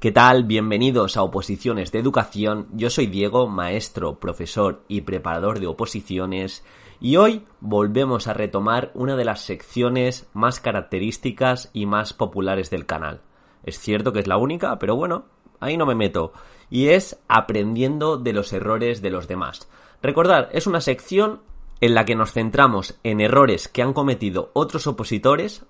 ¿Qué tal? Bienvenidos a Oposiciones de Educación. Yo soy Diego, maestro, profesor y preparador de oposiciones, y hoy volvemos a retomar una de las secciones más características y más populares del canal. Es cierto que es la única, pero bueno, ahí no me meto. Y es aprendiendo de los errores de los demás. Recordad, es una sección en la que nos centramos en errores que han cometido otros opositores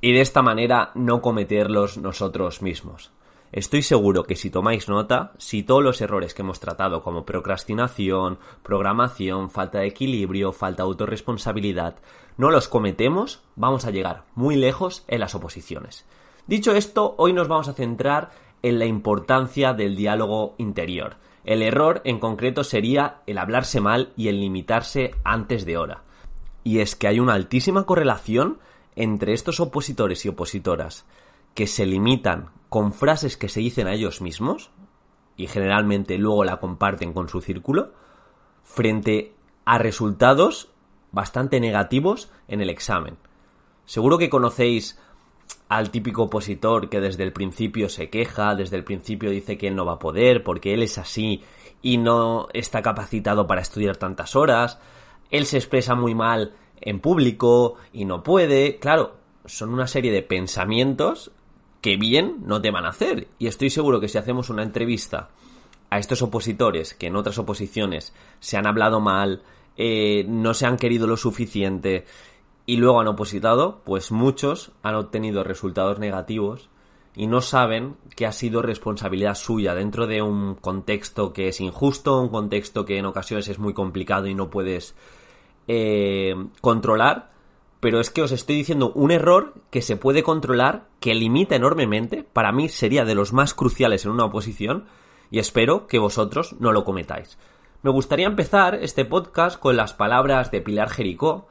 y de esta manera no cometerlos nosotros mismos. Estoy seguro que si tomáis nota, si todos los errores que hemos tratado como procrastinación, programación, falta de equilibrio, falta de autorresponsabilidad, no los cometemos, vamos a llegar muy lejos en las oposiciones. Dicho esto, hoy nos vamos a centrar en la importancia del diálogo interior. El error en concreto sería el hablarse mal y el limitarse antes de hora. Y es que hay una altísima correlación entre estos opositores y opositoras que se limitan con frases que se dicen a ellos mismos y generalmente luego la comparten con su círculo frente a resultados bastante negativos en el examen. Seguro que conocéis al típico opositor que desde el principio se queja, desde el principio dice que él no va a poder porque él es así y no está capacitado para estudiar tantas horas, él se expresa muy mal en público y no puede, claro, son una serie de pensamientos que bien no te van a hacer. Y estoy seguro que si hacemos una entrevista a estos opositores que en otras oposiciones se han hablado mal, eh, no se han querido lo suficiente y luego han opositado, pues muchos han obtenido resultados negativos y no saben que ha sido responsabilidad suya dentro de un contexto que es injusto, un contexto que en ocasiones es muy complicado y no puedes eh, controlar pero es que os estoy diciendo un error que se puede controlar, que limita enormemente, para mí sería de los más cruciales en una oposición, y espero que vosotros no lo cometáis. Me gustaría empezar este podcast con las palabras de Pilar Jericó,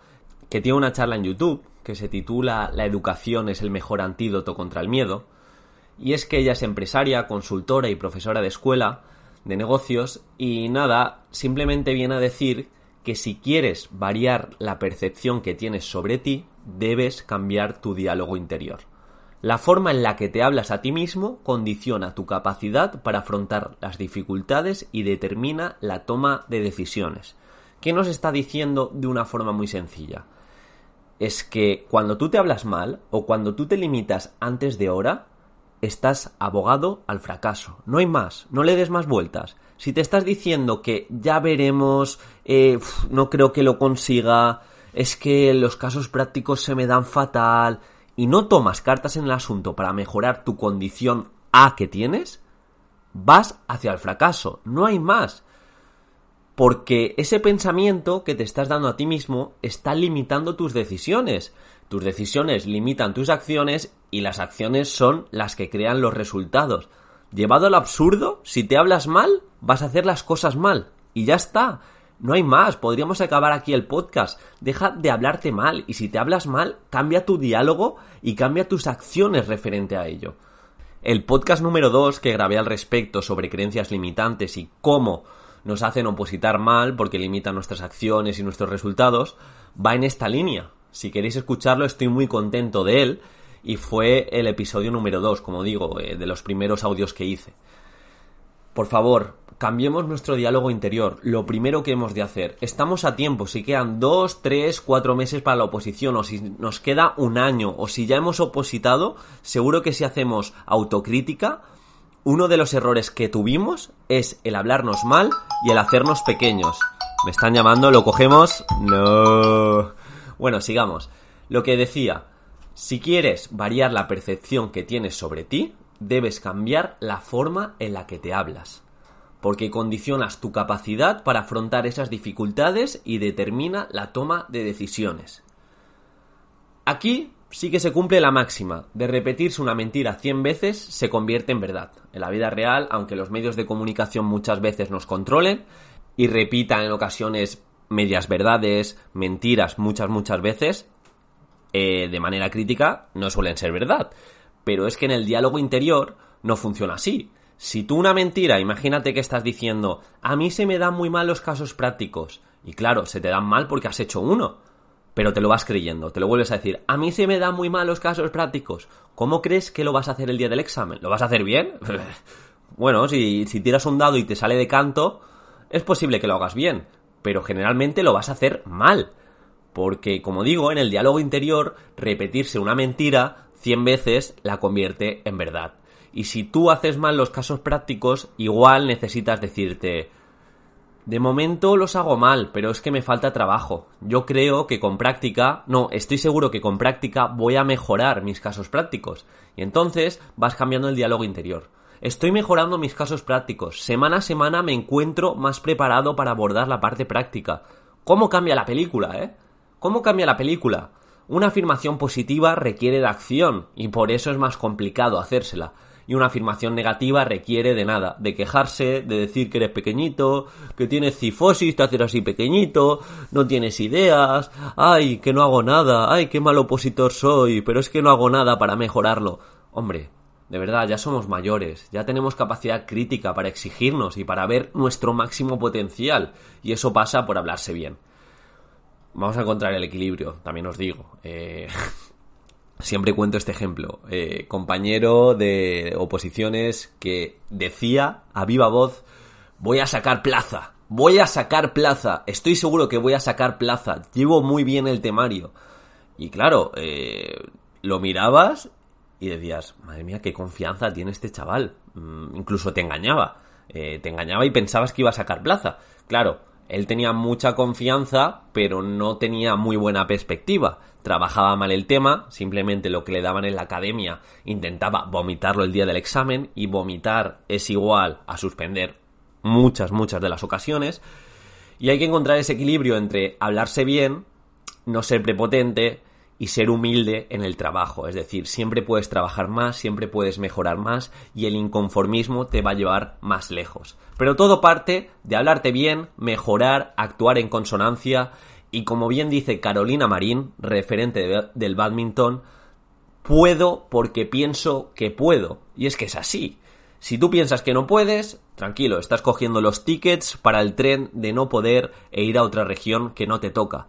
que tiene una charla en YouTube que se titula La educación es el mejor antídoto contra el miedo, y es que ella es empresaria, consultora y profesora de escuela de negocios, y nada, simplemente viene a decir que si quieres variar la percepción que tienes sobre ti, debes cambiar tu diálogo interior. La forma en la que te hablas a ti mismo condiciona tu capacidad para afrontar las dificultades y determina la toma de decisiones. ¿Qué nos está diciendo de una forma muy sencilla? Es que cuando tú te hablas mal o cuando tú te limitas antes de hora, estás abogado al fracaso. No hay más, no le des más vueltas. Si te estás diciendo que ya veremos, eh, no creo que lo consiga, es que los casos prácticos se me dan fatal, y no tomas cartas en el asunto para mejorar tu condición A que tienes, vas hacia el fracaso, no hay más. Porque ese pensamiento que te estás dando a ti mismo está limitando tus decisiones. Tus decisiones limitan tus acciones y las acciones son las que crean los resultados. Llevado al absurdo, si te hablas mal, vas a hacer las cosas mal. Y ya está. No hay más. Podríamos acabar aquí el podcast. Deja de hablarte mal. Y si te hablas mal, cambia tu diálogo y cambia tus acciones referente a ello. El podcast número 2 que grabé al respecto sobre creencias limitantes y cómo nos hacen opositar mal porque limitan nuestras acciones y nuestros resultados, va en esta línea. Si queréis escucharlo, estoy muy contento de él y fue el episodio número 2, como digo, eh, de los primeros audios que hice. Por favor, cambiemos nuestro diálogo interior, lo primero que hemos de hacer. Estamos a tiempo, si quedan 2, 3, 4 meses para la oposición, o si nos queda un año, o si ya hemos opositado, seguro que si hacemos autocrítica, uno de los errores que tuvimos es el hablarnos mal y el hacernos pequeños. Me están llamando, lo cogemos. No. Bueno, sigamos. Lo que decía, si quieres variar la percepción que tienes sobre ti, debes cambiar la forma en la que te hablas, porque condicionas tu capacidad para afrontar esas dificultades y determina la toma de decisiones. Aquí sí que se cumple la máxima de repetirse una mentira 100 veces se convierte en verdad. En la vida real, aunque los medios de comunicación muchas veces nos controlen y repitan en ocasiones medias verdades, mentiras muchas muchas veces, eh, de manera crítica no suelen ser verdad. Pero es que en el diálogo interior no funciona así. Si tú una mentira, imagínate que estás diciendo, a mí se me dan muy mal los casos prácticos. Y claro, se te dan mal porque has hecho uno. pero te lo vas creyendo, te lo vuelves a decir. A mí se me dan muy mal los casos prácticos. ¿Cómo crees que lo vas a hacer el día del examen? ¿Lo vas a hacer bien? bueno, si, si tiras un dado y te sale de canto, es posible que lo hagas bien, pero generalmente lo vas a hacer mal. Porque, como digo, en el diálogo interior, repetirse una mentira 100 veces la convierte en verdad. Y si tú haces mal los casos prácticos, igual necesitas decirte, de momento los hago mal, pero es que me falta trabajo. Yo creo que con práctica, no, estoy seguro que con práctica voy a mejorar mis casos prácticos. Y entonces vas cambiando el diálogo interior. Estoy mejorando mis casos prácticos. Semana a semana me encuentro más preparado para abordar la parte práctica. ¿Cómo cambia la película, eh? ¿Cómo cambia la película? Una afirmación positiva requiere de acción y por eso es más complicado hacérsela y una afirmación negativa requiere de nada, de quejarse, de decir que eres pequeñito, que tienes cifosis, te haces así pequeñito, no tienes ideas, ay, que no hago nada, ay, qué mal opositor soy, pero es que no hago nada para mejorarlo. Hombre, de verdad, ya somos mayores, ya tenemos capacidad crítica para exigirnos y para ver nuestro máximo potencial, y eso pasa por hablarse bien. Vamos a encontrar el equilibrio, también os digo. Eh, Siempre cuento este ejemplo. Eh, compañero de oposiciones que decía a viva voz, voy a sacar plaza, voy a sacar plaza, estoy seguro que voy a sacar plaza, llevo muy bien el temario. Y claro, eh, lo mirabas y decías, madre mía, qué confianza tiene este chaval. Mm, incluso te engañaba. Eh, te engañaba y pensabas que iba a sacar plaza. Claro, él tenía mucha confianza, pero no tenía muy buena perspectiva. Trabajaba mal el tema, simplemente lo que le daban en la academia intentaba vomitarlo el día del examen y vomitar es igual a suspender muchas, muchas de las ocasiones. Y hay que encontrar ese equilibrio entre hablarse bien, no ser prepotente, y ser humilde en el trabajo. Es decir, siempre puedes trabajar más, siempre puedes mejorar más y el inconformismo te va a llevar más lejos. Pero todo parte de hablarte bien, mejorar, actuar en consonancia y como bien dice Carolina Marín, referente del badminton, puedo porque pienso que puedo. Y es que es así. Si tú piensas que no puedes, tranquilo, estás cogiendo los tickets para el tren de no poder e ir a otra región que no te toca.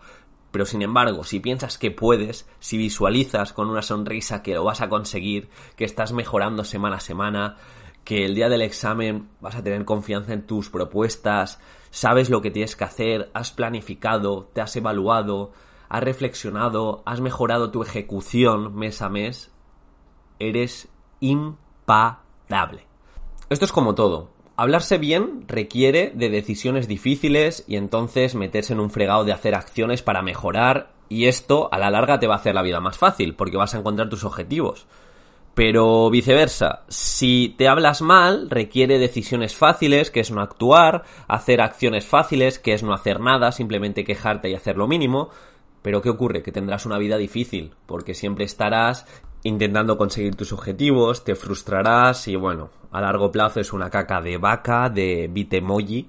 Pero sin embargo, si piensas que puedes, si visualizas con una sonrisa que lo vas a conseguir, que estás mejorando semana a semana, que el día del examen vas a tener confianza en tus propuestas, sabes lo que tienes que hacer, has planificado, te has evaluado, has reflexionado, has mejorado tu ejecución mes a mes, eres imparable. Esto es como todo. Hablarse bien requiere de decisiones difíciles y entonces meterse en un fregado de hacer acciones para mejorar y esto a la larga te va a hacer la vida más fácil porque vas a encontrar tus objetivos. Pero viceversa, si te hablas mal, requiere decisiones fáciles, que es no actuar, hacer acciones fáciles, que es no hacer nada, simplemente quejarte y hacer lo mínimo. Pero ¿qué ocurre? Que tendrás una vida difícil, porque siempre estarás intentando conseguir tus objetivos, te frustrarás y bueno, a largo plazo es una caca de vaca, de bitemoji.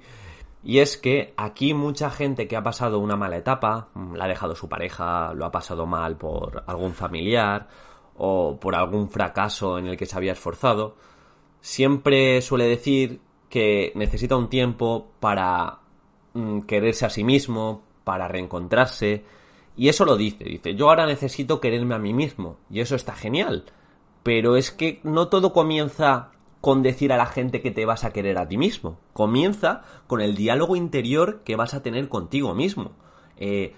Y es que aquí mucha gente que ha pasado una mala etapa, mm, la ha dejado su pareja, lo ha pasado mal por algún familiar o por algún fracaso en el que se había esforzado, siempre suele decir que necesita un tiempo para mm, quererse a sí mismo, para reencontrarse, y eso lo dice, dice, yo ahora necesito quererme a mí mismo, y eso está genial, pero es que no todo comienza con decir a la gente que te vas a querer a ti mismo, comienza con el diálogo interior que vas a tener contigo mismo. Eh,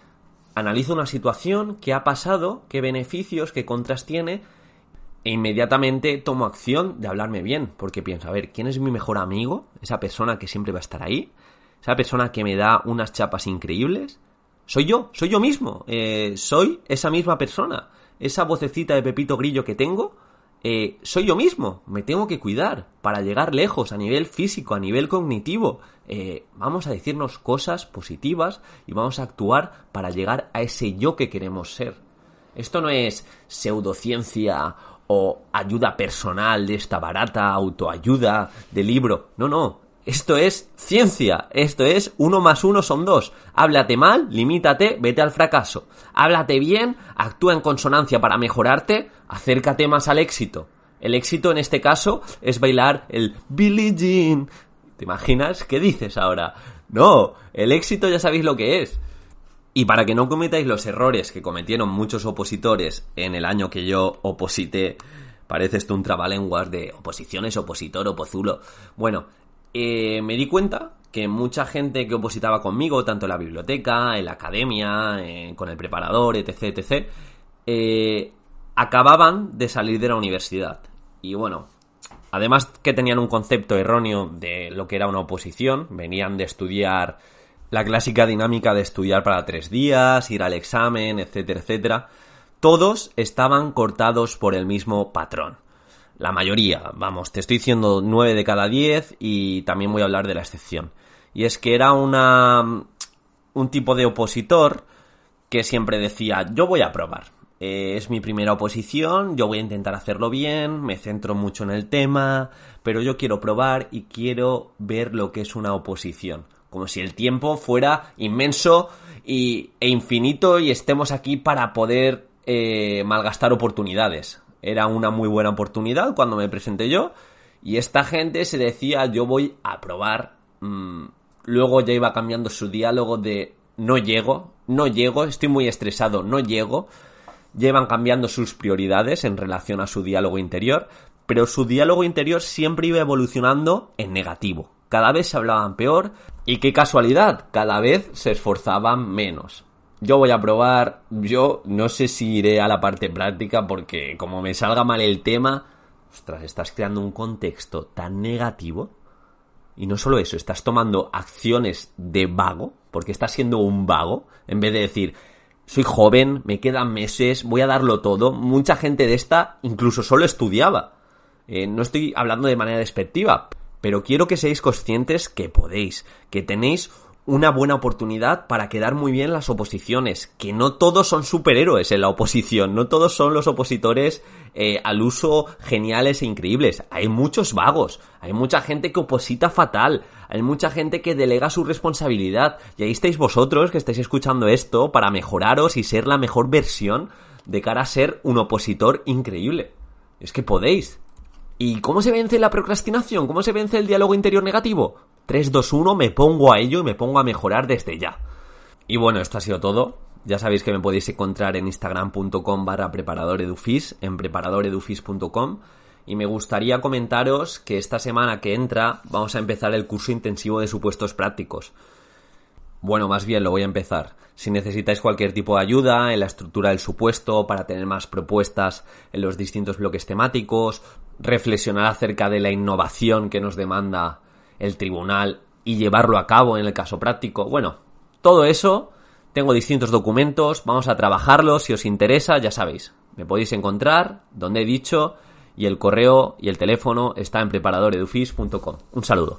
analizo una situación, qué ha pasado, qué beneficios, qué contras tiene, e inmediatamente tomo acción de hablarme bien, porque pienso, a ver, ¿quién es mi mejor amigo? Esa persona que siempre va a estar ahí, esa persona que me da unas chapas increíbles, soy yo, soy yo mismo, eh, soy esa misma persona, esa vocecita de Pepito Grillo que tengo, eh, soy yo mismo, me tengo que cuidar para llegar lejos a nivel físico, a nivel cognitivo. Eh, vamos a decirnos cosas positivas y vamos a actuar para llegar a ese yo que queremos ser. Esto no es pseudociencia o ayuda personal de esta barata autoayuda de libro. No, no. Esto es ciencia, esto es uno más uno son dos. Háblate mal, limítate, vete al fracaso. Háblate bien, actúa en consonancia para mejorarte, acércate más al éxito. El éxito en este caso es bailar el Billie Jean. ¿Te imaginas? ¿Qué dices ahora? No, el éxito ya sabéis lo que es. Y para que no cometáis los errores que cometieron muchos opositores en el año que yo oposité, parece esto un trabalenguas de oposiciones, opositor, opozulo. Bueno, eh, me di cuenta que mucha gente que opositaba conmigo, tanto en la biblioteca, en la academia, con el preparador, etc., etc., eh, acababan de salir de la universidad. Y bueno, además que tenían un concepto erróneo de lo que era una oposición, venían de estudiar la clásica dinámica de estudiar para tres días, ir al examen, etcétera, etcétera, todos estaban cortados por el mismo patrón. La mayoría, vamos, te estoy diciendo nueve de cada diez y también voy a hablar de la excepción. Y es que era una un tipo de opositor que siempre decía, yo voy a probar. Eh, es mi primera oposición, yo voy a intentar hacerlo bien, me centro mucho en el tema, pero yo quiero probar y quiero ver lo que es una oposición como si el tiempo fuera inmenso y, e infinito y estemos aquí para poder eh, malgastar oportunidades. Era una muy buena oportunidad cuando me presenté yo y esta gente se decía yo voy a probar. Mm, luego ya iba cambiando su diálogo de no llego, no llego, estoy muy estresado, no llego. Llevan cambiando sus prioridades en relación a su diálogo interior, pero su diálogo interior siempre iba evolucionando en negativo. Cada vez se hablaban peor, y qué casualidad, cada vez se esforzaban menos. Yo voy a probar, yo no sé si iré a la parte práctica porque como me salga mal el tema, ostras, estás creando un contexto tan negativo. Y no solo eso, estás tomando acciones de vago, porque estás siendo un vago, en vez de decir, soy joven, me quedan meses, voy a darlo todo. Mucha gente de esta incluso solo estudiaba. Eh, no estoy hablando de manera despectiva, pero quiero que seáis conscientes que podéis, que tenéis una buena oportunidad para quedar muy bien las oposiciones, que no todos son superhéroes en la oposición, no todos son los opositores eh, al uso geniales e increíbles, hay muchos vagos, hay mucha gente que oposita fatal, hay mucha gente que delega su responsabilidad, y ahí estáis vosotros que estáis escuchando esto para mejoraros y ser la mejor versión de cara a ser un opositor increíble. Es que podéis, ¿Y cómo se vence la procrastinación? ¿Cómo se vence el diálogo interior negativo? 3, 2, 1, me pongo a ello y me pongo a mejorar desde ya. Y bueno, esto ha sido todo. Ya sabéis que me podéis encontrar en instagram.com barra preparadoredufis, en preparadoredufis.com. Y me gustaría comentaros que esta semana que entra vamos a empezar el curso intensivo de supuestos prácticos. Bueno, más bien lo voy a empezar. Si necesitáis cualquier tipo de ayuda en la estructura del supuesto para tener más propuestas en los distintos bloques temáticos, reflexionar acerca de la innovación que nos demanda el tribunal y llevarlo a cabo en el caso práctico, bueno, todo eso, tengo distintos documentos, vamos a trabajarlos, si os interesa, ya sabéis, me podéis encontrar donde he dicho y el correo y el teléfono está en preparadoredufis.com. Un saludo.